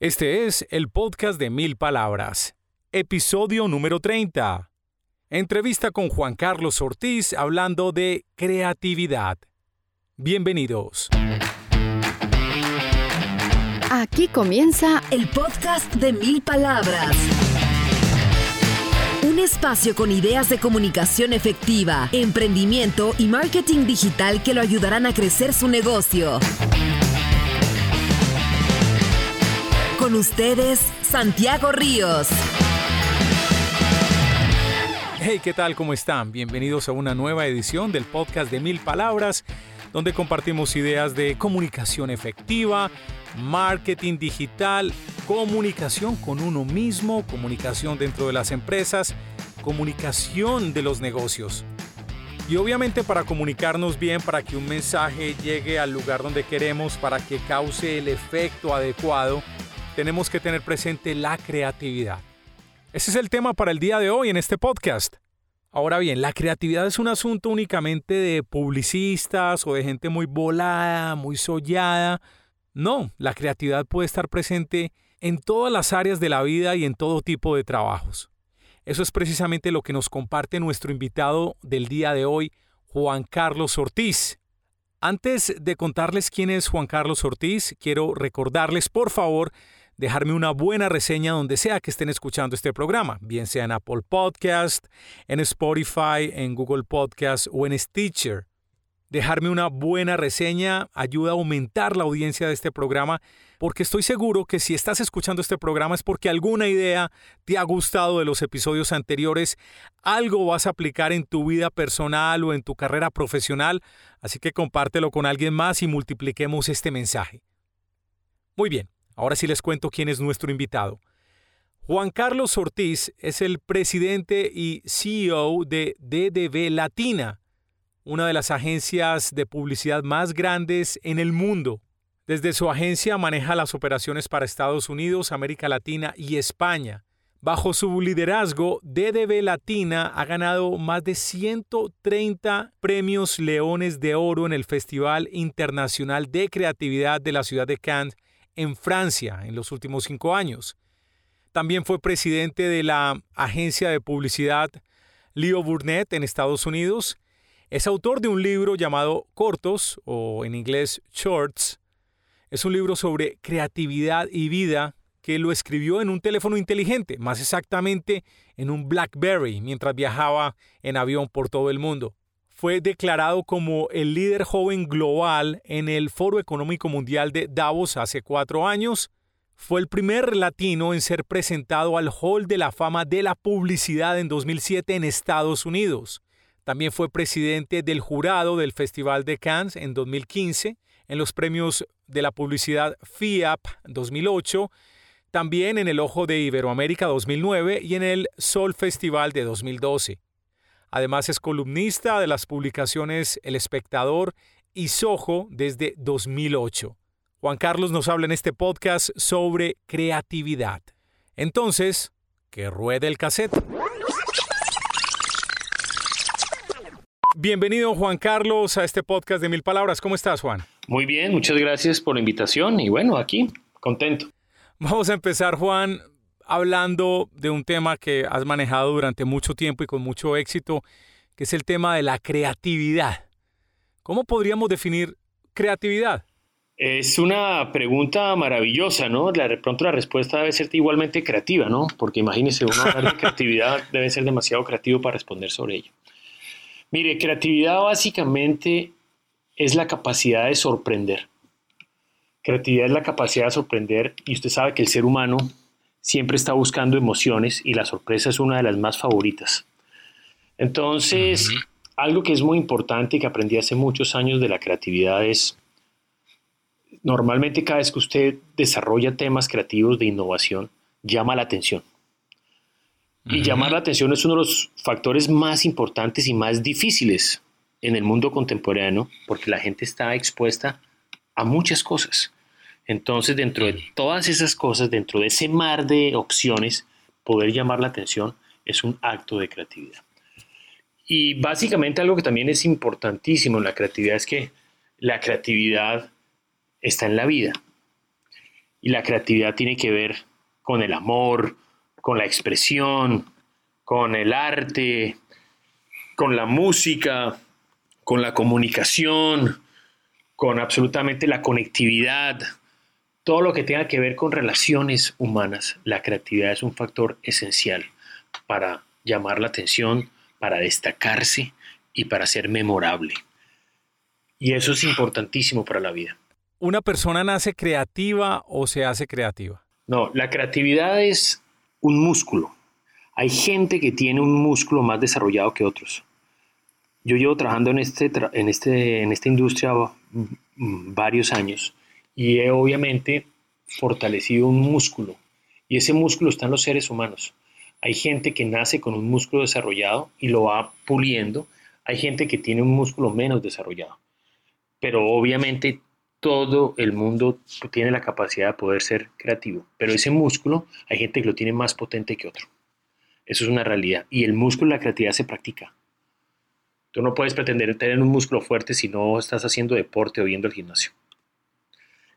Este es el podcast de Mil Palabras, episodio número 30. Entrevista con Juan Carlos Ortiz hablando de creatividad. Bienvenidos. Aquí comienza el podcast de Mil Palabras. Un espacio con ideas de comunicación efectiva, emprendimiento y marketing digital que lo ayudarán a crecer su negocio. Con ustedes, Santiago Ríos. Hey, ¿qué tal? ¿Cómo están? Bienvenidos a una nueva edición del podcast de Mil Palabras, donde compartimos ideas de comunicación efectiva, marketing digital, comunicación con uno mismo, comunicación dentro de las empresas, comunicación de los negocios. Y obviamente para comunicarnos bien, para que un mensaje llegue al lugar donde queremos, para que cause el efecto adecuado, tenemos que tener presente la creatividad. Ese es el tema para el día de hoy en este podcast. Ahora bien, la creatividad es un asunto únicamente de publicistas o de gente muy volada, muy sollada. No, la creatividad puede estar presente en todas las áreas de la vida y en todo tipo de trabajos. Eso es precisamente lo que nos comparte nuestro invitado del día de hoy, Juan Carlos Ortiz. Antes de contarles quién es Juan Carlos Ortiz, quiero recordarles, por favor, dejarme una buena reseña donde sea que estén escuchando este programa, bien sea en Apple Podcast, en Spotify, en Google Podcast o en Stitcher. Dejarme una buena reseña ayuda a aumentar la audiencia de este programa porque estoy seguro que si estás escuchando este programa es porque alguna idea te ha gustado de los episodios anteriores, algo vas a aplicar en tu vida personal o en tu carrera profesional, así que compártelo con alguien más y multipliquemos este mensaje. Muy bien, Ahora sí les cuento quién es nuestro invitado. Juan Carlos Ortiz es el presidente y CEO de DDB Latina, una de las agencias de publicidad más grandes en el mundo. Desde su agencia maneja las operaciones para Estados Unidos, América Latina y España. Bajo su liderazgo, DDB Latina ha ganado más de 130 premios Leones de Oro en el Festival Internacional de Creatividad de la ciudad de Cannes en Francia en los últimos cinco años. También fue presidente de la agencia de publicidad Leo Burnett en Estados Unidos. Es autor de un libro llamado Cortos, o en inglés Shorts. Es un libro sobre creatividad y vida que lo escribió en un teléfono inteligente, más exactamente en un BlackBerry, mientras viajaba en avión por todo el mundo fue declarado como el líder joven global en el Foro Económico Mundial de Davos hace cuatro años. Fue el primer latino en ser presentado al Hall de la Fama de la Publicidad en 2007 en Estados Unidos. También fue presidente del jurado del Festival de Cannes en 2015, en los premios de la publicidad FIAP 2008, también en el Ojo de Iberoamérica 2009 y en el Sol Festival de 2012. Además es columnista de las publicaciones El Espectador y Soho desde 2008. Juan Carlos nos habla en este podcast sobre creatividad. Entonces, que ruede el cassette. Bienvenido Juan Carlos a este podcast de Mil Palabras. ¿Cómo estás, Juan? Muy bien, muchas gracias por la invitación y bueno, aquí, contento. Vamos a empezar, Juan, hablando de un tema que has manejado durante mucho tiempo y con mucho éxito, que es el tema de la creatividad. ¿Cómo podríamos definir creatividad? Es una pregunta maravillosa, ¿no? de pronto la respuesta debe ser igualmente creativa, ¿no? Porque imagínese, uno hablar de creatividad debe ser demasiado creativo para responder sobre ello. Mire, creatividad básicamente es la capacidad de sorprender. Creatividad es la capacidad de sorprender y usted sabe que el ser humano siempre está buscando emociones y la sorpresa es una de las más favoritas. Entonces, algo que es muy importante y que aprendí hace muchos años de la creatividad es, normalmente cada vez que usted desarrolla temas creativos de innovación, llama la atención. Y llamar la atención es uno de los factores más importantes y más difíciles en el mundo contemporáneo, porque la gente está expuesta a muchas cosas. Entonces, dentro de todas esas cosas, dentro de ese mar de opciones, poder llamar la atención es un acto de creatividad. Y básicamente algo que también es importantísimo en la creatividad es que la creatividad está en la vida. Y la creatividad tiene que ver con el amor, con la expresión, con el arte, con la música, con la comunicación, con absolutamente la conectividad, todo lo que tenga que ver con relaciones humanas. La creatividad es un factor esencial para llamar la atención, para destacarse y para ser memorable. Y eso es importantísimo para la vida. ¿Una persona nace creativa o se hace creativa? No, la creatividad es un músculo. Hay gente que tiene un músculo más desarrollado que otros. Yo llevo trabajando en, este, en, este, en esta industria varios años y he obviamente fortalecido un músculo. Y ese músculo está en los seres humanos. Hay gente que nace con un músculo desarrollado y lo va puliendo. Hay gente que tiene un músculo menos desarrollado. Pero obviamente todo el mundo tiene la capacidad de poder ser creativo. Pero ese músculo hay gente que lo tiene más potente que otro. Eso es una realidad. Y el músculo, la creatividad se practica. Tú no puedes pretender tener un músculo fuerte si no estás haciendo deporte o viendo el gimnasio.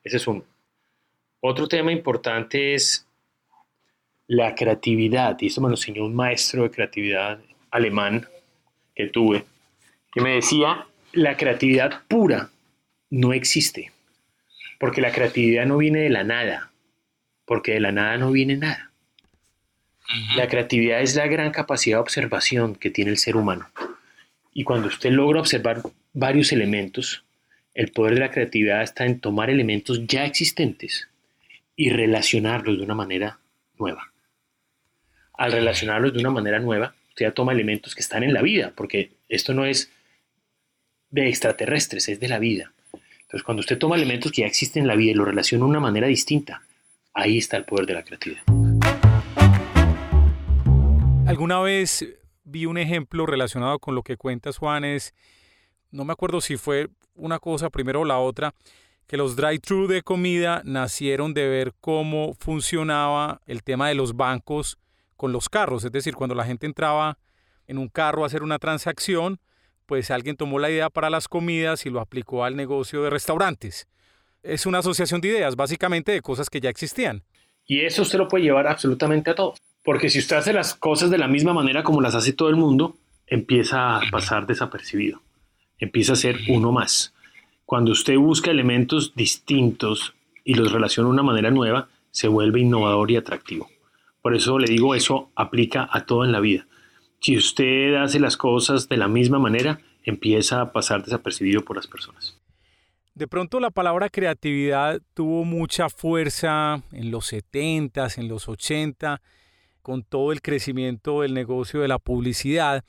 Ese es uno. Otro tema importante es la creatividad. Y esto me lo enseñó un maestro de creatividad alemán que tuve, que me decía, la creatividad pura no existe. Porque la creatividad no viene de la nada. Porque de la nada no viene nada. La creatividad es la gran capacidad de observación que tiene el ser humano. Y cuando usted logra observar varios elementos, el poder de la creatividad está en tomar elementos ya existentes y relacionarlos de una manera nueva. Al relacionarlos de una manera nueva, usted ya toma elementos que están en la vida, porque esto no es de extraterrestres, es de la vida. Entonces, cuando usted toma elementos que ya existen en la vida y los relaciona de una manera distinta, ahí está el poder de la creatividad. ¿Alguna vez vi un ejemplo relacionado con lo que cuentas, Juan, es, no me acuerdo si fue una cosa primero o la otra, que los drive-thru de comida nacieron de ver cómo funcionaba el tema de los bancos con los carros, es decir, cuando la gente entraba en un carro a hacer una transacción, pues alguien tomó la idea para las comidas y lo aplicó al negocio de restaurantes. Es una asociación de ideas, básicamente de cosas que ya existían. Y eso usted lo puede llevar absolutamente a todo. Porque si usted hace las cosas de la misma manera como las hace todo el mundo, empieza a pasar desapercibido. Empieza a ser uno más. Cuando usted busca elementos distintos y los relaciona de una manera nueva, se vuelve innovador y atractivo. Por eso le digo, eso aplica a todo en la vida. Si usted hace las cosas de la misma manera, empieza a pasar desapercibido por las personas. De pronto la palabra creatividad tuvo mucha fuerza en los 70s, en los 80 con todo el crecimiento del negocio de la publicidad,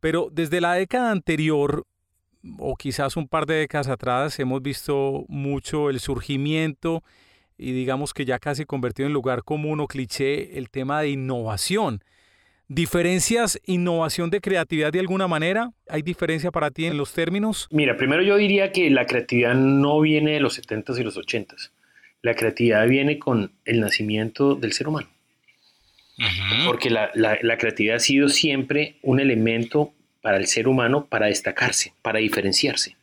pero desde la década anterior o quizás un par de décadas atrás hemos visto mucho el surgimiento y digamos que ya casi convertido en lugar común o cliché el tema de innovación. ¿Diferencias innovación de creatividad de alguna manera? ¿Hay diferencia para ti en los términos? Mira, primero yo diría que la creatividad no viene de los 70s y los 80s. La creatividad viene con el nacimiento del ser humano porque la, creatividad ha sido siempre un elemento para el ser humano para destacarse, para diferenciarse.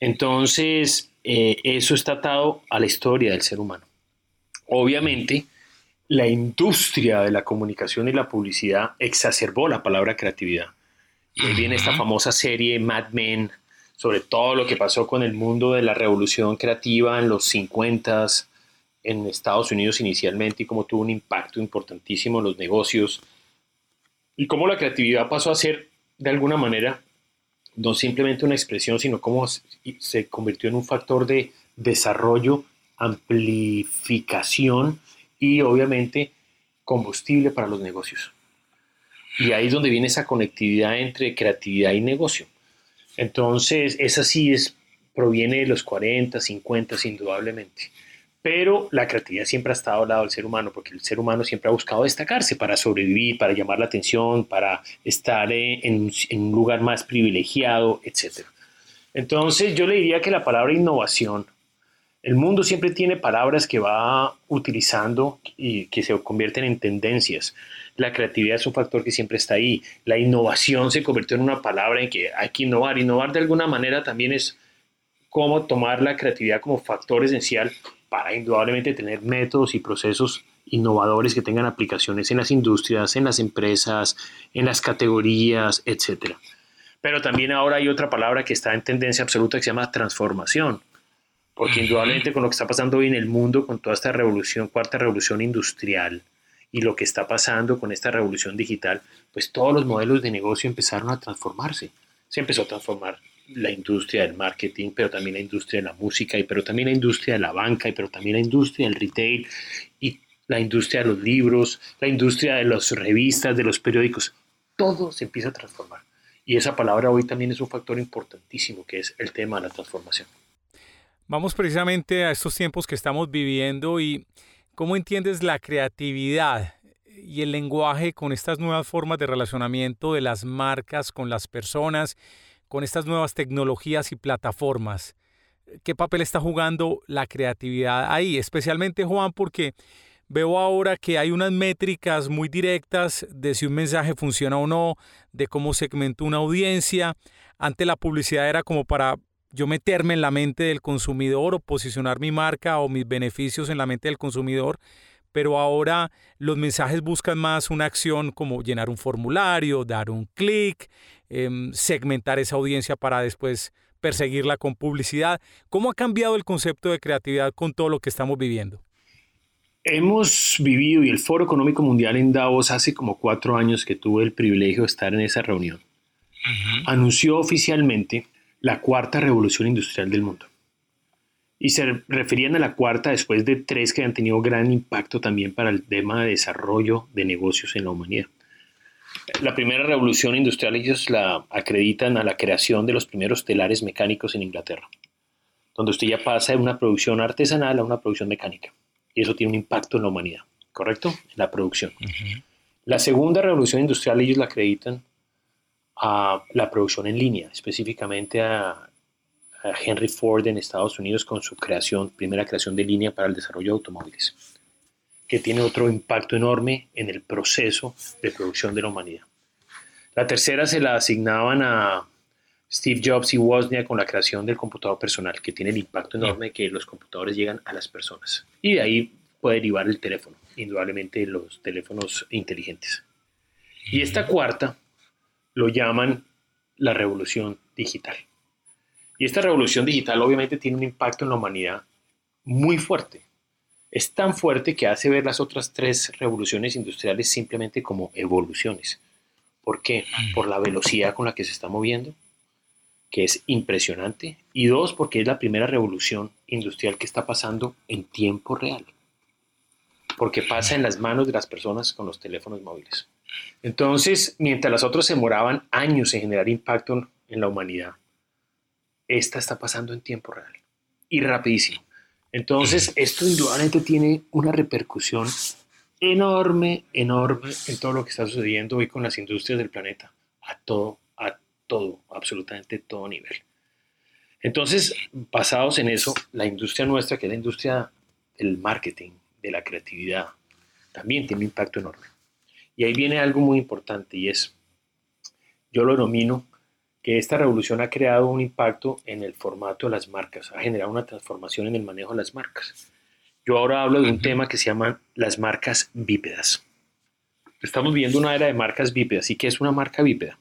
Entonces, eh, eso está atado a la historia del ser humano. Obviamente, la industria de la comunicación y la publicidad exacerbó la palabra creatividad. Y viene esta famosa serie Mad Men sobre todo lo que pasó con el mundo de la revolución creativa en los 50s, en Estados Unidos inicialmente y cómo tuvo un impacto importantísimo en los negocios y cómo la creatividad pasó a ser de alguna manera no simplemente una expresión, sino cómo se convirtió en un factor de desarrollo, amplificación y obviamente combustible para los negocios. Y ahí es donde viene esa conectividad entre creatividad y negocio. Entonces, esa sí es, proviene de los 40, 50, indudablemente pero la creatividad siempre ha estado al lado del ser humano, porque el ser humano siempre ha buscado destacarse para sobrevivir, para llamar la atención, para estar en, un lugar más privilegiado, etc. Entonces yo le diría que la palabra innovación, el mundo siempre tiene palabras que va utilizando y que se convierten en tendencias. La creatividad es un factor que siempre está ahí. La innovación se convirtió en una palabra en que hay que innovar. Innovar de alguna manera también es cómo tomar la creatividad como factor esencial para indudablemente tener métodos y procesos innovadores que tengan aplicaciones en las industrias, en las empresas, en las categorías, etc. Pero también ahora hay otra palabra que está en tendencia absoluta que se llama transformación, porque indudablemente con lo que está pasando hoy en el mundo, con toda esta revolución, cuarta revolución industrial, y lo que está pasando con esta revolución digital, pues todos los modelos de negocio empezaron a transformarse. Se empezó a transformar la industria del marketing, pero también la industria de la música, y pero también la industria de la banca, y pero también la industria del retail, y la industria de los libros, la industria de las revistas, de los periódicos. Todo se empieza a transformar. Y esa palabra hoy también es un factor importantísimo, que es el tema de la transformación. Vamos precisamente a estos tiempos que estamos viviendo y ¿Cómo entiendes la creatividad y el lenguaje con estas nuevas formas de relacionamiento de las marcas con las personas, con estas nuevas tecnologías y plataformas? ¿Qué papel está jugando la creatividad ahí? Especialmente, Juan, porque veo ahora que hay unas métricas muy directas de si un mensaje funciona o no, de cómo segmentó una audiencia. Ante la publicidad era como para yo meterme en la mente del consumidor o posicionar mi marca o mis beneficios en la mente del consumidor, pero ahora los mensajes buscan más una acción como llenar un formulario, dar un clic, em, segmentar esa audiencia para después perseguirla con publicidad. ¿Cómo ha cambiado el concepto de creatividad con todo lo que estamos viviendo? Hemos vivido y el Foro Económico Mundial en Davos hace como cuatro años que tuve el privilegio de estar en esa reunión. Anunció oficialmente la cuarta revolución industrial del mundo. Y se referían a la cuarta después de tres que han tenido gran impacto también para el tema de desarrollo de negocios en la humanidad. La primera revolución industrial ellos la acreditan a la creación de los primeros telares mecánicos en Inglaterra, donde usted ya pasa de una producción artesanal a una producción mecánica. Y eso tiene un impacto en la humanidad, ¿correcto? En la producción. La segunda revolución industrial ellos la acreditan a la producción en línea, específicamente a, Henry Ford en Estados Unidos con su creación, primera creación de línea para el desarrollo de automóviles, que tiene otro impacto enorme en el proceso de producción de la humanidad. La tercera se la asignaban a Steve Jobs y Wozniak con la creación del computador personal, que tiene el impacto enorme que los computadores llegan a las personas. Y de ahí puede derivar el teléfono, indudablemente los teléfonos inteligentes. Y esta cuarta lo llaman la revolución digital. Y esta revolución digital obviamente tiene un impacto en la humanidad muy fuerte. Es tan fuerte que hace ver las otras tres revoluciones industriales simplemente como evoluciones. ¿Por qué? Mm. Por la velocidad con la que se está moviendo, que es impresionante. Y dos, porque es la primera revolución industrial que está pasando en tiempo real. Porque pasa en las manos de las personas con los teléfonos móviles. Entonces, mientras las otras se demoraban años en generar impacto en la humanidad, esta está pasando en tiempo real y rapidísimo. Entonces, esto indudablemente tiene una repercusión enorme, enorme en todo lo que está sucediendo hoy con las industrias del planeta, a todo, a todo, absolutamente todo nivel. Entonces, basados en eso, la industria nuestra, que es la industria del marketing, de la creatividad, también tiene un impacto enorme. Y ahí viene algo muy importante y es, yo lo denomino que esta revolución ha creado un impacto en el formato de las marcas, ha generado una transformación en el manejo de las marcas. Yo ahora hablo de un tema que se llama las marcas bípedas. Estamos viendo una era de marcas bípedas. ¿Y qué es una marca bípeda?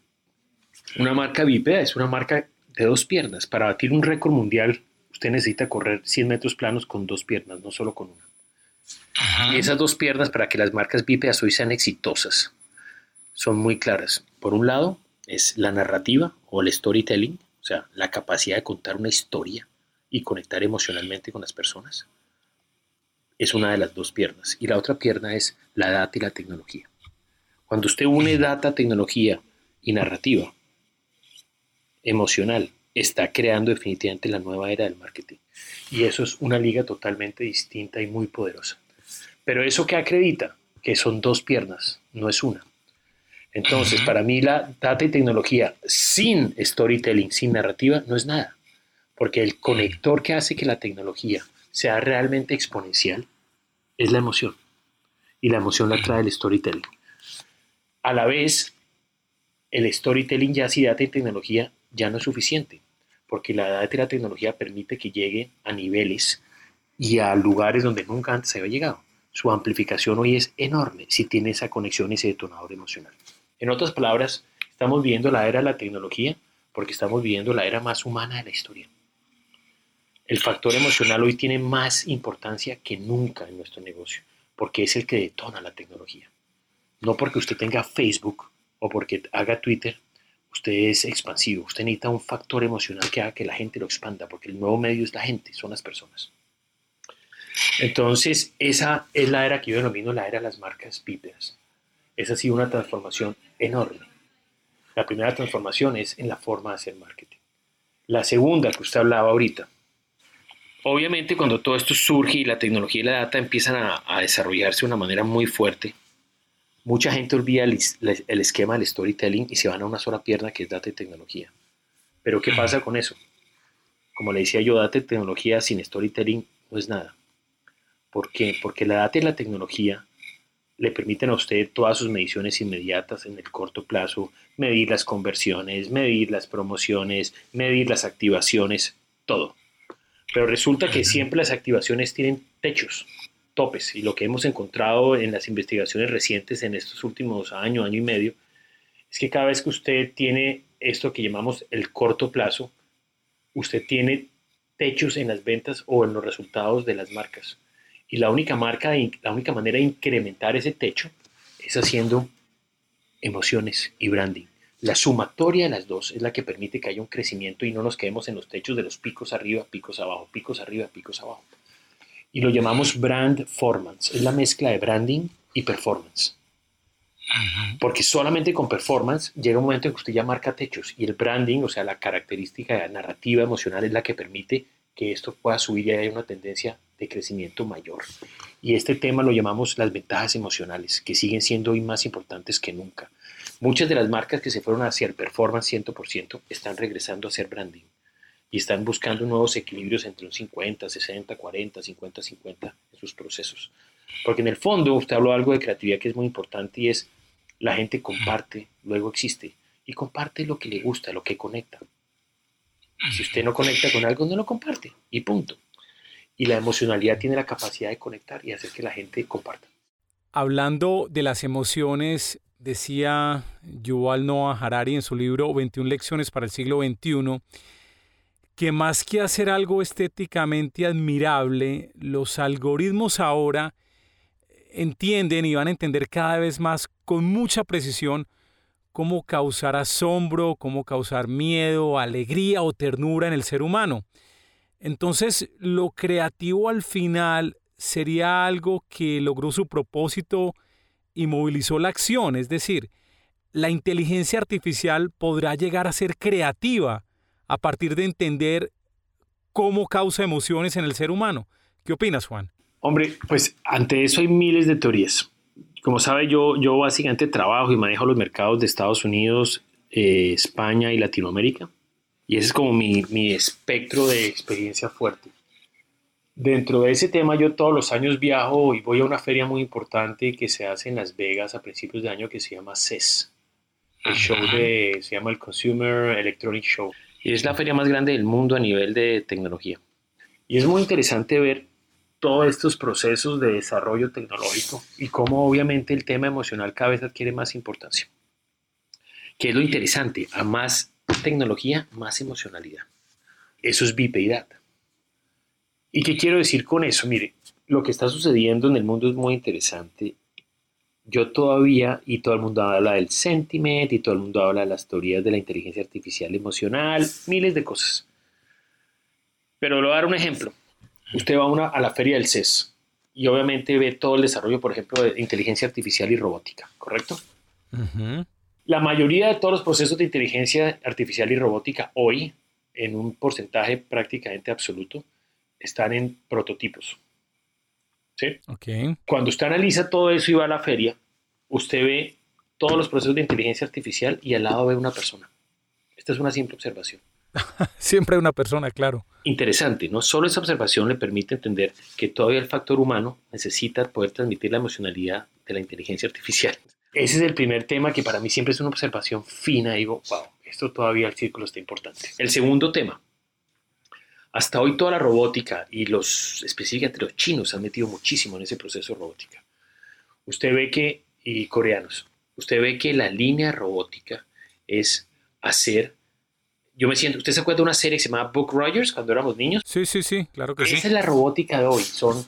Una marca bípeda es una marca de dos piernas. Para batir un récord mundial, usted necesita correr 100 metros planos con dos piernas, no solo con una. Y esas dos piernas para que las marcas bípedas hoy sean exitosas son muy claras. Por un lado es la narrativa o el storytelling, o sea, la capacidad de contar una historia y conectar emocionalmente con las personas. Es una de las dos piernas. Y la otra pierna es la data y la tecnología. Cuando usted une data, tecnología y narrativa emocional, está creando definitivamente la nueva era del marketing. Y eso es una liga totalmente distinta y muy poderosa. Pero eso que acredita, que son dos piernas, no es una. Entonces, para mí la data y tecnología sin storytelling, sin narrativa, no es nada. Porque el conector que hace que la tecnología sea realmente exponencial es la emoción. Y la emoción la trae el storytelling. A la vez, el storytelling ya sin data y tecnología ya no es suficiente porque la edad de la tecnología permite que llegue a niveles y a lugares donde nunca antes había llegado. Su amplificación hoy es enorme si tiene esa conexión y ese detonador emocional. En otras palabras, estamos viendo la era de la tecnología porque estamos viviendo la era más humana de la historia. El factor emocional hoy tiene más importancia que nunca en nuestro negocio, porque es el que detona la tecnología. No porque usted tenga Facebook o porque haga Twitter, usted es expansivo. Usted necesita un factor emocional que haga que la gente lo expanda, porque el nuevo medio es la gente, son las personas. Entonces, esa es la era que yo denomino la era de las marcas bípedas. Esa ha sido una transformación enorme. La primera transformación es en la forma de hacer marketing. La segunda que usted hablaba ahorita. Obviamente cuando todo esto surge y la tecnología y la data empiezan a, desarrollarse de una manera muy fuerte, mucha gente olvida el, el, esquema del storytelling y se van a una sola pierna que es data y tecnología. Pero ¿qué pasa con eso? Como le decía yo, data y tecnología sin storytelling no es nada. ¿Por qué? Porque la data y la tecnología le permiten a usted todas sus mediciones inmediatas en el corto plazo, medir las conversiones, medir las promociones, medir las activaciones, todo. Pero resulta que siempre las activaciones tienen techos, topes, y lo que hemos encontrado en las investigaciones recientes en estos últimos años, año y medio, es que cada vez que usted tiene esto que llamamos el corto plazo, usted tiene techos en las ventas o en los resultados de las marcas. Y la única, marca, la única manera de incrementar ese techo es haciendo emociones y branding. La sumatoria de las dos es la que permite que haya un crecimiento y no nos quedemos en los techos de los picos arriba, picos abajo, picos arriba, picos abajo. Y lo llamamos brand performance. Es la mezcla de branding y performance. Porque solamente con performance llega un momento en que usted ya marca techos y el branding, o sea, la característica narrativa emocional es la que permite que esto pueda subir y haya una tendencia de crecimiento mayor. Y este tema lo llamamos las ventajas emocionales, que siguen siendo hoy más importantes que nunca. Muchas de las marcas que se fueron hacia el performance 100% están regresando a hacer branding y están buscando nuevos equilibrios entre un 50, 60, 40, 50, 50 en sus procesos. Porque en el fondo usted habló algo de creatividad que es muy importante y es la gente comparte, luego existe y comparte lo que le gusta, lo que conecta. Si usted no conecta con algo, no lo comparte y punto. Y la emocionalidad tiene la capacidad de conectar y hacer que la gente comparta. Hablando de las emociones, decía Yuval Noah Harari en su libro 21 lecciones para el siglo XXI, que más que hacer algo estéticamente admirable, los algoritmos ahora entienden y van a entender cada vez más con mucha precisión cómo causar asombro, cómo causar miedo, alegría o ternura en el ser humano. Entonces, lo creativo al final sería algo que logró su propósito y movilizó la acción, es decir, la inteligencia artificial podrá llegar a ser creativa a partir de entender cómo causa emociones en el ser humano. ¿Qué opinas, Juan? Hombre, pues ante eso hay miles de teorías como sabe, yo, yo básicamente trabajo y manejo los mercados de Estados Unidos, eh, España y Latinoamérica. Y ese es como mi, mi espectro de experiencia fuerte. Dentro de ese tema yo todos los años viajo y voy a una feria muy importante que se hace en Las Vegas a principios de año que se llama CES. El show de, se llama el Consumer Electronic Show. Y es la feria más grande del mundo a nivel de tecnología. Y es muy interesante ver todos estos procesos de desarrollo tecnológico y cómo obviamente el tema emocional cada vez adquiere más importancia. ¿Qué es lo interesante? A más tecnología, más emocionalidad. Eso es VIP y data. ¿Y qué quiero decir con eso? Mire, lo que está sucediendo en el mundo es muy interesante. Yo todavía, y todo el mundo habla del sentiment, y todo el mundo habla de las teorías de la inteligencia artificial emocional, miles de cosas. Pero le voy a dar un ejemplo usted va a, una, a la feria del CES y obviamente ve todo el desarrollo, por ejemplo, de inteligencia artificial y robótica, ¿correcto? La mayoría de todos los procesos de inteligencia artificial y robótica hoy, en un porcentaje prácticamente absoluto, están en prototipos. ¿Sí? Okay. Cuando usted analiza todo eso y va a la feria, usted ve todos los procesos de inteligencia artificial y al lado ve una persona. Esta es una simple observación. Siempre hay una persona, claro. Interesante, ¿no? Solo esa observación le permite entender que todavía el factor humano necesita poder transmitir la emocionalidad de la inteligencia artificial. Ese es el primer tema que para mí siempre es una observación fina. Digo, wow, esto todavía el círculo está importante. El segundo tema. Hasta hoy toda la robótica y los específicamente los chinos han metido muchísimo en ese proceso de robótica. Usted ve que, y coreanos, usted ve que la línea robótica es hacer yo me siento, ¿usted se acuerda de una serie que se llamaba Book Rogers cuando éramos niños? Sí, sí, sí, claro que Esa sí. Esa es la robótica de hoy, son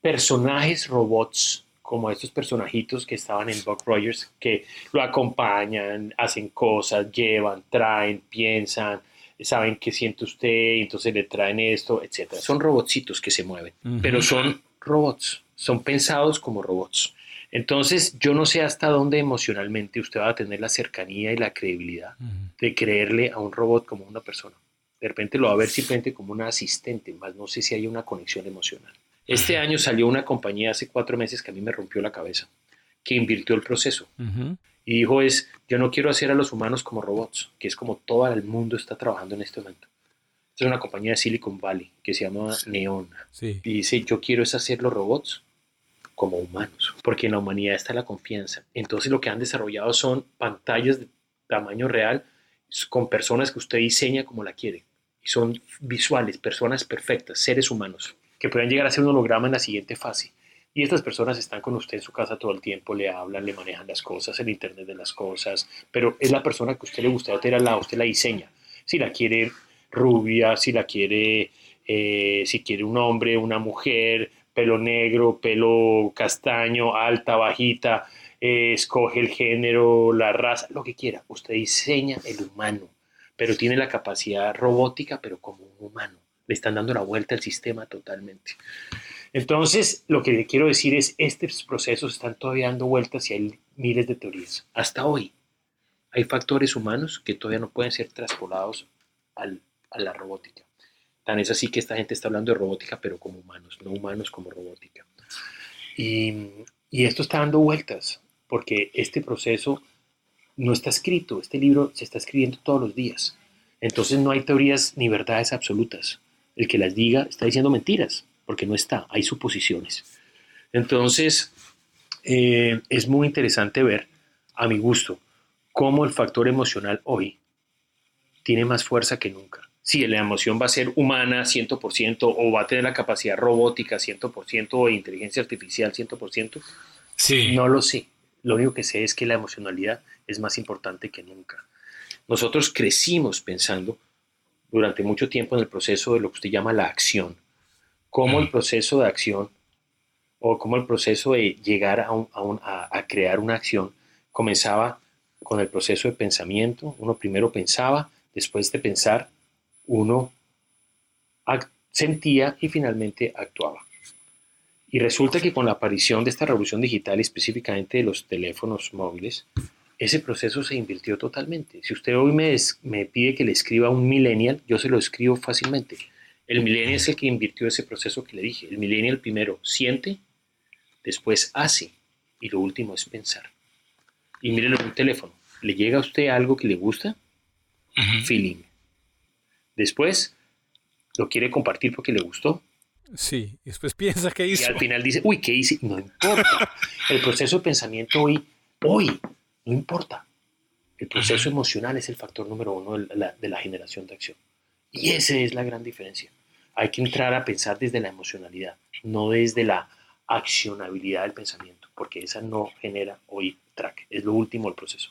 personajes robots como estos personajitos que estaban en Buck Rogers, que lo acompañan, hacen cosas, llevan, traen, piensan, saben qué siente usted, entonces le traen esto, etc. Son robotcitos que se mueven, pero son robots, son pensados como robots. Entonces, yo no sé hasta dónde emocionalmente usted va a tener la cercanía y la credibilidad de creerle a un robot como una persona. De repente lo va a ver simplemente como una asistente, más no sé si hay una conexión emocional. Este año salió una compañía hace cuatro meses que a mí me rompió la cabeza, que invirtió el proceso y dijo es, yo no quiero hacer a los humanos como robots, que es como todo el mundo está trabajando en este momento. Es una compañía de Silicon Valley que se llama Neon Sí. y dice, yo quiero es hacer los robots como humanos, porque en la humanidad está la confianza. Entonces lo que han desarrollado son pantallas de tamaño real con personas que usted diseña como la quiere. Y son visuales, personas perfectas, seres humanos, que puedan llegar a ser un holograma en la siguiente fase. Y estas personas están con usted en su casa todo el tiempo, le hablan, le manejan las cosas, el Internet de las cosas, pero es la persona que a usted le gustaría tener al lado, usted la diseña. Si la quiere rubia, si la quiere, eh, si quiere un hombre, una mujer, pelo negro, pelo castaño, alta, bajita, eh, escoge el género, la raza, lo que quiera. Usted diseña el humano, pero tiene la capacidad robótica, pero como un humano. Le están dando la vuelta al sistema totalmente. Entonces, lo que quiero decir es, estos procesos están todavía dando vueltas y hay miles de teorías. Hasta hoy hay factores humanos que todavía no pueden ser traspolados al, a la robótica. Tan es así que esta gente está hablando de robótica, pero como humanos, no humanos como robótica. Y, y esto está dando vueltas, porque este proceso no está escrito, este libro se está escribiendo todos los días. Entonces no hay teorías ni verdades absolutas. El que las diga está diciendo mentiras, porque no está, hay suposiciones. Entonces, eh, es muy interesante ver, a mi gusto, cómo el factor emocional hoy tiene más fuerza que nunca. Si la emoción va a ser humana 100% o va a tener la capacidad robótica 100% o inteligencia artificial 100%, Sí. no lo sé. Lo único que sé es que la emocionalidad es más importante que nunca. Nosotros crecimos pensando durante mucho tiempo en el proceso de lo que usted llama la acción. Cómo el proceso de acción o cómo el proceso de llegar a, un- a un- a- a crear una acción comenzaba con el proceso de pensamiento. Uno primero pensaba, después de pensar, uno sentía y finalmente actuaba. Y resulta que con la aparición de esta revolución digital específicamente de los teléfonos móviles, ese proceso se invirtió totalmente. Si usted hoy me, es- me pide que le escriba a un millennial, yo se lo escribo fácilmente. El millennial es el que invirtió ese proceso que le dije. El millennial primero siente, después hace y lo último es pensar. Y mírenlo en un teléfono. ¿Le llega a usted algo que le gusta? Feeling. Después, lo quiere compartir porque le gustó. Sí. Y después piensa que Y hizo. al final dice, uy, ¿qué hice? No importa. El proceso de pensamiento hoy, hoy, no importa. El proceso emocional es el factor número uno de la, de la generación de acción. Y esa es la gran diferencia. Hay que entrar a pensar desde la emocionalidad, no desde la accionabilidad del pensamiento, porque esa no genera hoy track. Es lo último del proceso.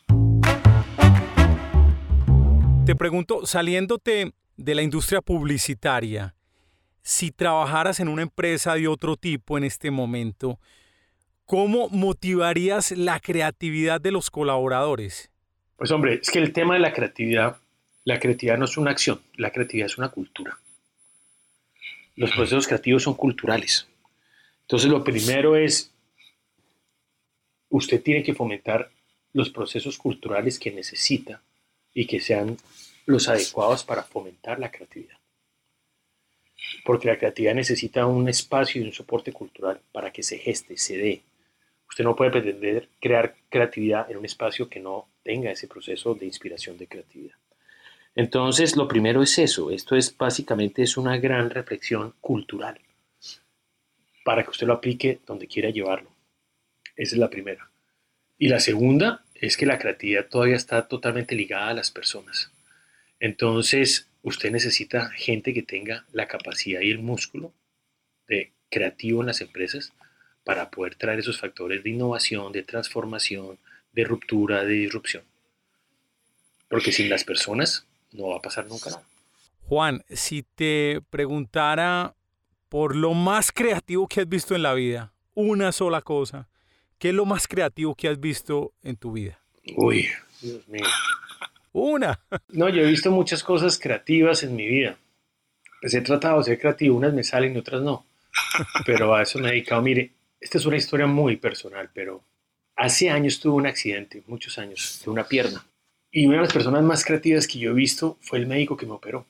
Te pregunto, saliéndote de la industria publicitaria, si trabajaras en una empresa de otro tipo en este momento, ¿cómo motivarías la creatividad de los colaboradores? Pues hombre, es que el tema de la creatividad, la creatividad no es una acción, la creatividad es una cultura. Los procesos creativos son culturales. Entonces lo primero es, usted tiene que fomentar los procesos culturales que necesita y que sean los adecuados para fomentar la creatividad. Porque la creatividad necesita un espacio y un soporte cultural para que se geste, se dé. Usted no puede pretender crear creatividad en un espacio que no tenga ese proceso de inspiración de creatividad. Entonces, lo primero es eso. Esto es básicamente es una gran reflexión cultural para que usted lo aplique donde quiera llevarlo. Esa es la primera. Y la segunda es que la creatividad todavía está totalmente ligada a las personas. Entonces, usted necesita gente que tenga la capacidad y el músculo de creativo en las empresas para poder traer esos factores de innovación, de transformación, de ruptura, de disrupción. Porque sin las personas no va a pasar nunca nada. Juan, si te preguntara por lo más creativo que has visto en la vida, una sola cosa, ¿qué es lo más creativo que has visto en tu vida? Uy, Dios mío. Una. No, yo he visto muchas cosas creativas en mi vida. Pues he tratado de ser creativo, unas me salen y otras no. Pero a eso me he dedicado. Mire, esta es una historia muy personal, pero hace años tuve un accidente, muchos años, de una pierna. Y una de las personas más creativas que yo he visto fue el médico que me operó.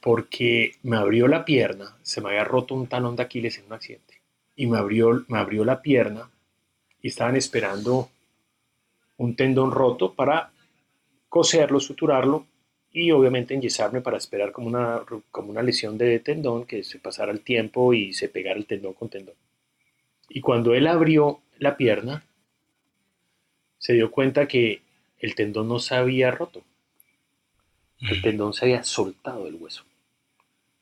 Porque me abrió la pierna, se me había roto un talón de Aquiles en un accidente. Y me abrió, me abrió la pierna y estaban esperando un tendón roto para coserlo, suturarlo y obviamente enyesarme para esperar como una, como una lesión de tendón, que se pasara el tiempo y se pegara el tendón con tendón. Y cuando él abrió la pierna, se dio cuenta que el tendón no se había roto. El tendón se había soltado del hueso.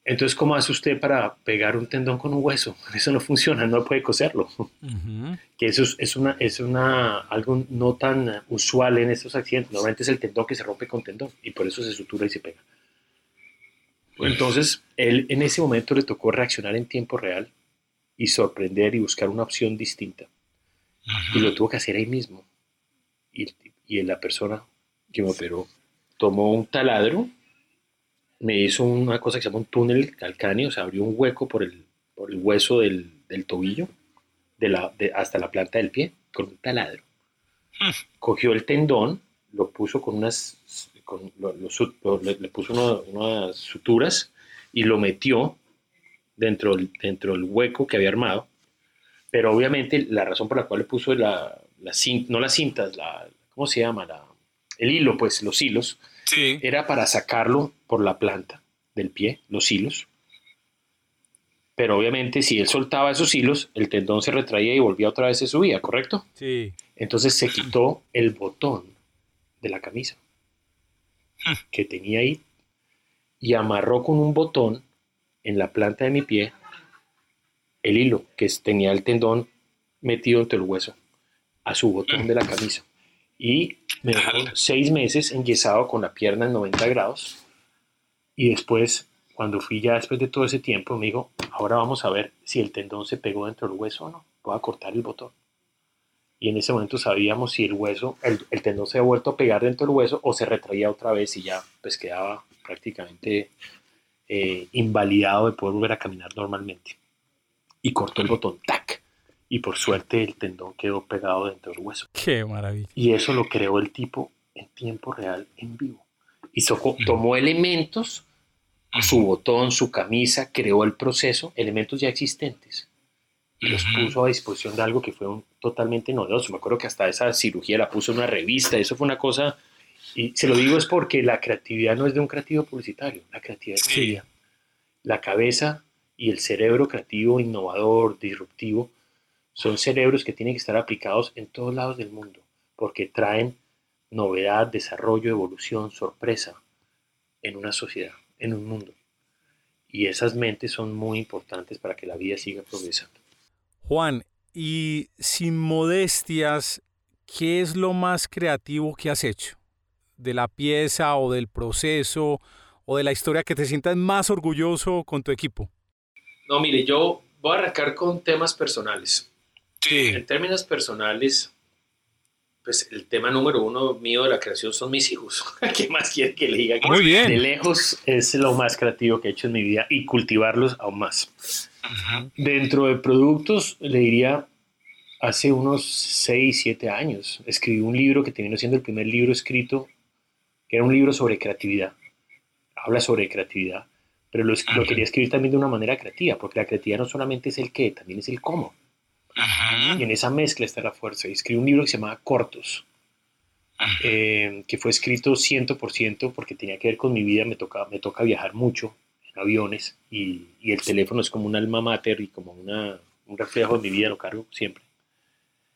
Entonces, ¿cómo hace usted para pegar un tendón con un hueso? Eso no funciona, no puede coserlo. Que eso es, una, es una, algo no tan usual en estos accidentes. Normalmente es el tendón que se rompe con tendón y por eso se sutura y se pega. Entonces, él en ese momento le tocó reaccionar en tiempo real y sorprender y buscar una opción distinta. Y lo tuvo que hacer ahí mismo. Y, y la persona que me operó tomó un taladro me hizo una cosa que se llama un túnel calcáneo, o sea, abrió un hueco por el, por el hueso del, del tobillo de la, hasta la planta del pie con un taladro. Hmm. Cogió el tendón, lo puso con unas, con, le, puso unas suturas y lo metió dentro, dentro del hueco que había armado. Pero obviamente la razón por la cual le puso la, la no las cintas, la, ¿cómo se llama? La, el hilo, pues los hilos, era para sacarlo por la planta del pie, los hilos. Pero obviamente si él soltaba esos hilos, el tendón se retraía y volvía otra vez se subía, ¿correcto? Sí. Entonces se quitó el botón de la camisa que tenía ahí y amarró con un botón en la planta de mi pie el hilo que tenía el tendón metido entre el hueso a su botón de la camisa. Y me dejó seis meses enyesado con la pierna en 90 grados. Y después, cuando fui ya después de todo ese tiempo, me dijo, ahora vamos a ver si el tendón se pegó dentro del hueso o no. Voy a cortar el botón. Y en ese momento sabíamos si el hueso, el, tendón se había vuelto a pegar dentro del hueso o se retraía otra vez y ya pues quedaba prácticamente eh, invalidado de poder volver a caminar normalmente. Y cortó el botón, ¡tac! y por suerte el tendón quedó pegado dentro del hueso. Qué maravilla. Y eso lo creó el tipo en tiempo real, en vivo. Y tomó elementos, su botón, su camisa, creó el proceso, elementos ya existentes, y los puso a disposición de algo que fue un, totalmente novedoso. Me acuerdo que hasta esa cirugía la puso en una revista, eso fue una cosa, y se lo digo es porque la creatividad no es de un creativo publicitario, la creatividad es sí. La cabeza y el cerebro creativo, innovador, disruptivo, son cerebros que tienen que estar aplicados en todos lados del mundo, porque traen novedad, desarrollo, evolución, sorpresa en una sociedad, en un mundo. Y esas mentes son muy importantes para que la vida siga progresando. Juan, y sin modestias, ¿qué es lo más creativo que has hecho? ¿De la pieza o del proceso o de la historia que te sientas más orgulloso con tu equipo? No, mire, yo voy a arrancar con temas personales. En términos personales, pues el tema número uno mío de la creación son mis hijos. ¿Qué más quiere que le diga? Muy bien. De lejos es lo más creativo que he hecho en mi vida y cultivarlos aún más. Dentro de productos, le diría, hace unos 6, 7 años, escribí un libro que terminó siendo el primer libro escrito, que era un libro sobre creatividad. Habla sobre creatividad, pero lo, lo quería escribir también de una manera creativa, porque la creatividad no solamente es el qué, también es el cómo. Y en esa mezcla está la fuerza. Y escribí un libro que se llama Cortos, eh, que fue escrito 100% porque tenía que ver con mi vida. Me toca, me toca viajar mucho en aviones y, y el teléfono es como un alma mater y como una, un reflejo de mi vida, lo cargo siempre.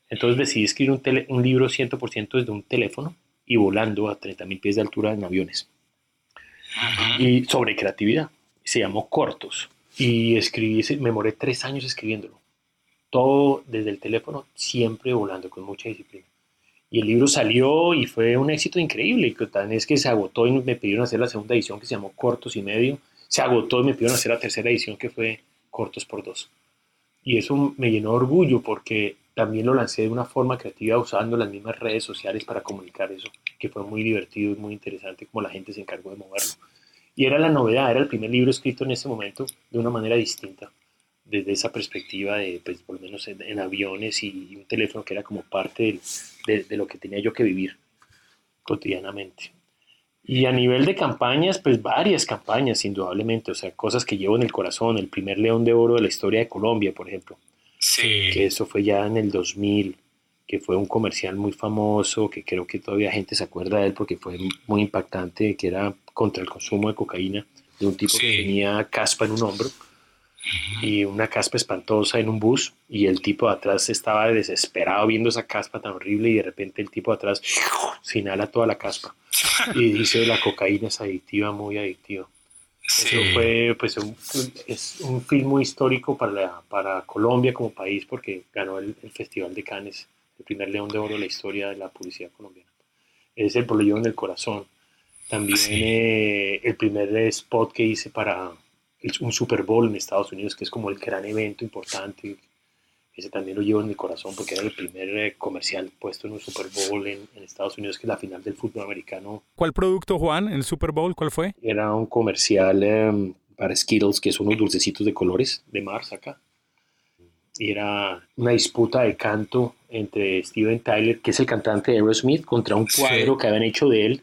Entonces decidí escribir un, un libro 100% desde un teléfono y volando a 30.000 pies de altura en aviones. y sobre creatividad. Se llamó Cortos. Y escribí, me moré tres años escribiéndolo. Todo desde el teléfono, siempre volando, con mucha disciplina. Y el libro salió y fue un éxito increíble. Y tan es que se agotó y me pidieron hacer la segunda edición que se llamó Cortos y Medio. Se agotó y me pidieron hacer la tercera edición que fue Cortos por Dos. Y eso me llenó de orgullo porque también lo lancé de una forma creativa usando las mismas redes sociales para comunicar eso, que fue muy divertido y muy interesante como la gente se encargó de moverlo. Y era la novedad, era el primer libro escrito en ese momento de una manera distinta, desde esa perspectiva de, pues, por lo menos en, aviones y, un teléfono que era como parte de, de, lo que tenía yo que vivir cotidianamente. Y a nivel de campañas, pues varias campañas, indudablemente, o sea, cosas que llevo en el corazón, el primer León de Oro de la historia de Colombia, por ejemplo. Sí. Que eso fue ya en el 2000, que fue un comercial muy famoso, que creo que todavía gente se acuerda de él porque fue muy impactante, que era contra el consumo de cocaína de un tipo que tenía caspa en un hombro y una caspa espantosa en un bus y el tipo de atrás estaba desesperado viendo esa caspa tan horrible y de repente el tipo de atrás se inhala toda la caspa y dice la cocaína es adictiva, muy adictiva. Eso fue pues un, es un film muy histórico para, para Colombia como país porque ganó el, el Festival de Cannes el primer León de Oro de la historia de la publicidad colombiana. Es el Pollo en el Corazón. También eh, el primer spot que hice para un Super Bowl en Estados Unidos, que es como el gran evento importante. Ese también lo llevo en mi corazón porque era el primer eh, comercial puesto en un Super Bowl en, Estados Unidos, que es la final del fútbol americano. ¿Cuál producto, Juan, en el Super Bowl? ¿Cuál fue? Era un comercial em, para Skittles, que son unos dulcecitos de colores de Mars acá y era una disputa de canto entre Steven Tyler, que es el cantante de Aerosmith, contra un cuadro que habían hecho de él,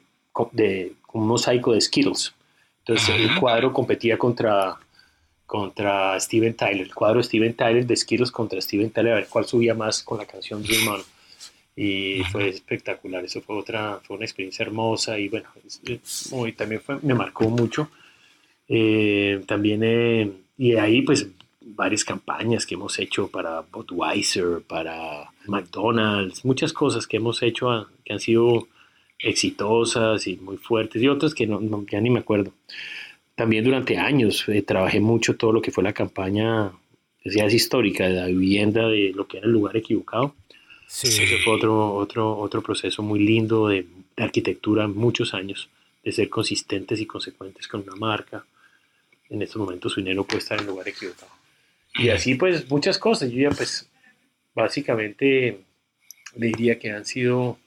de un mosaico de Skittles. Entonces el cuadro competía contra, contra Steven Tyler, el cuadro de Steven Tyler de Skittles contra Steven Tyler, a ver cuál subía más con la canción Dream On. Y fue espectacular, eso fue otra, fue una experiencia hermosa y bueno, también fue, me marcó mucho. Eh, también, eh, y de ahí pues varias campañas que hemos hecho para Budweiser, para McDonald's, muchas cosas que hemos hecho ah, que han sido exitosas y muy fuertes y otras que no, ya ni me acuerdo. También durante años eh, trabajé mucho todo lo que fue la campaña, decía, es histórica, de la vivienda, de lo que era el lugar equivocado. Sí. Ese fue otro, otro, otro proceso muy lindo de, de arquitectura, muchos años, de ser consistentes y consecuentes con una marca. En estos momentos su dinero puede estar en el lugar equivocado. Y así pues muchas cosas. Yo ya pues básicamente diría que han sido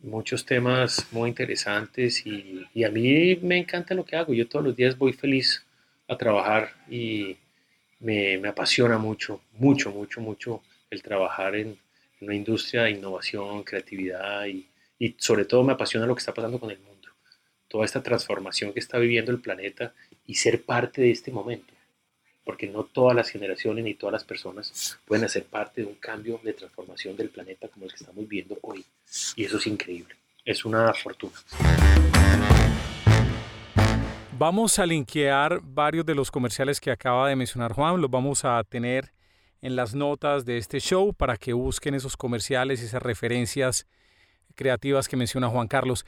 muchos temas muy interesantes y, a mí me encanta lo que hago. Yo todos los días voy feliz a trabajar y me, me apasiona mucho, mucho, mucho, mucho el trabajar en, en una industria de innovación, creatividad y, y sobre todo me apasiona lo que está pasando con el mundo. Toda esta transformación que está viviendo el planeta y ser parte de este momento porque no todas las generaciones ni todas las personas pueden hacer parte de un cambio de transformación del planeta como el que estamos viendo hoy. Y eso es increíble, es una fortuna. Vamos a linkear varios de los comerciales que acaba de mencionar Juan, los vamos a tener en las notas de este show para que busquen esos comerciales y esas referencias creativas que menciona Juan Carlos.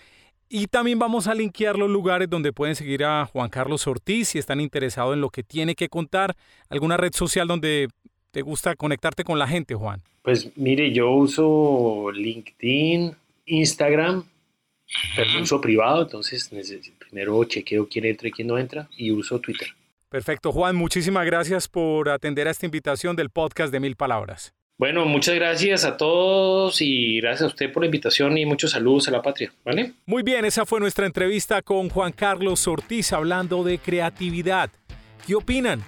Y también vamos a linkear los lugares donde pueden seguir a Juan Carlos Ortiz si están interesados en lo que tiene que contar. ¿Alguna red social donde te gusta conectarte con la gente, Juan? Pues mire, yo uso LinkedIn, Instagram, pero uso privado, entonces primero chequeo quién entra y quién no entra y uso Twitter. Perfecto, Juan, muchísimas gracias por atender a esta invitación del podcast de Mil Palabras. Bueno, muchas gracias a todos y gracias a usted por la invitación y muchos saludos a la patria, ¿vale? Muy bien, esa fue nuestra entrevista con Juan Carlos Ortiz hablando de creatividad. ¿Qué opinan?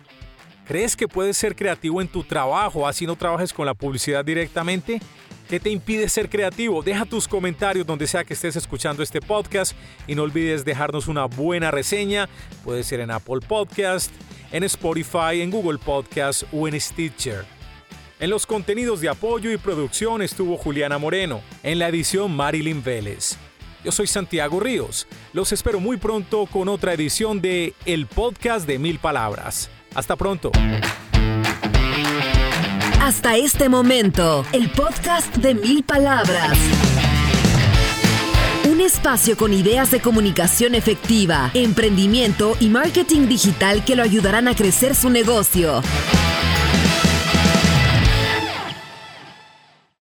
¿Crees que puedes ser creativo en tu trabajo así no trabajes con la publicidad directamente? ¿Qué te impide ser creativo? Deja tus comentarios donde sea que estés escuchando este podcast y no olvides dejarnos una buena reseña. Puede ser en Apple Podcast, en Spotify, en Google Podcast o en Stitcher. En los contenidos de apoyo y producción estuvo Juliana Moreno, en la edición Marilyn Vélez. Yo soy Santiago Ríos. Los espero muy pronto con otra edición de El Podcast de Mil Palabras. Hasta pronto. Hasta este momento, el podcast de Mil Palabras. Un espacio con ideas de comunicación efectiva, emprendimiento y marketing digital que lo ayudarán a crecer su negocio.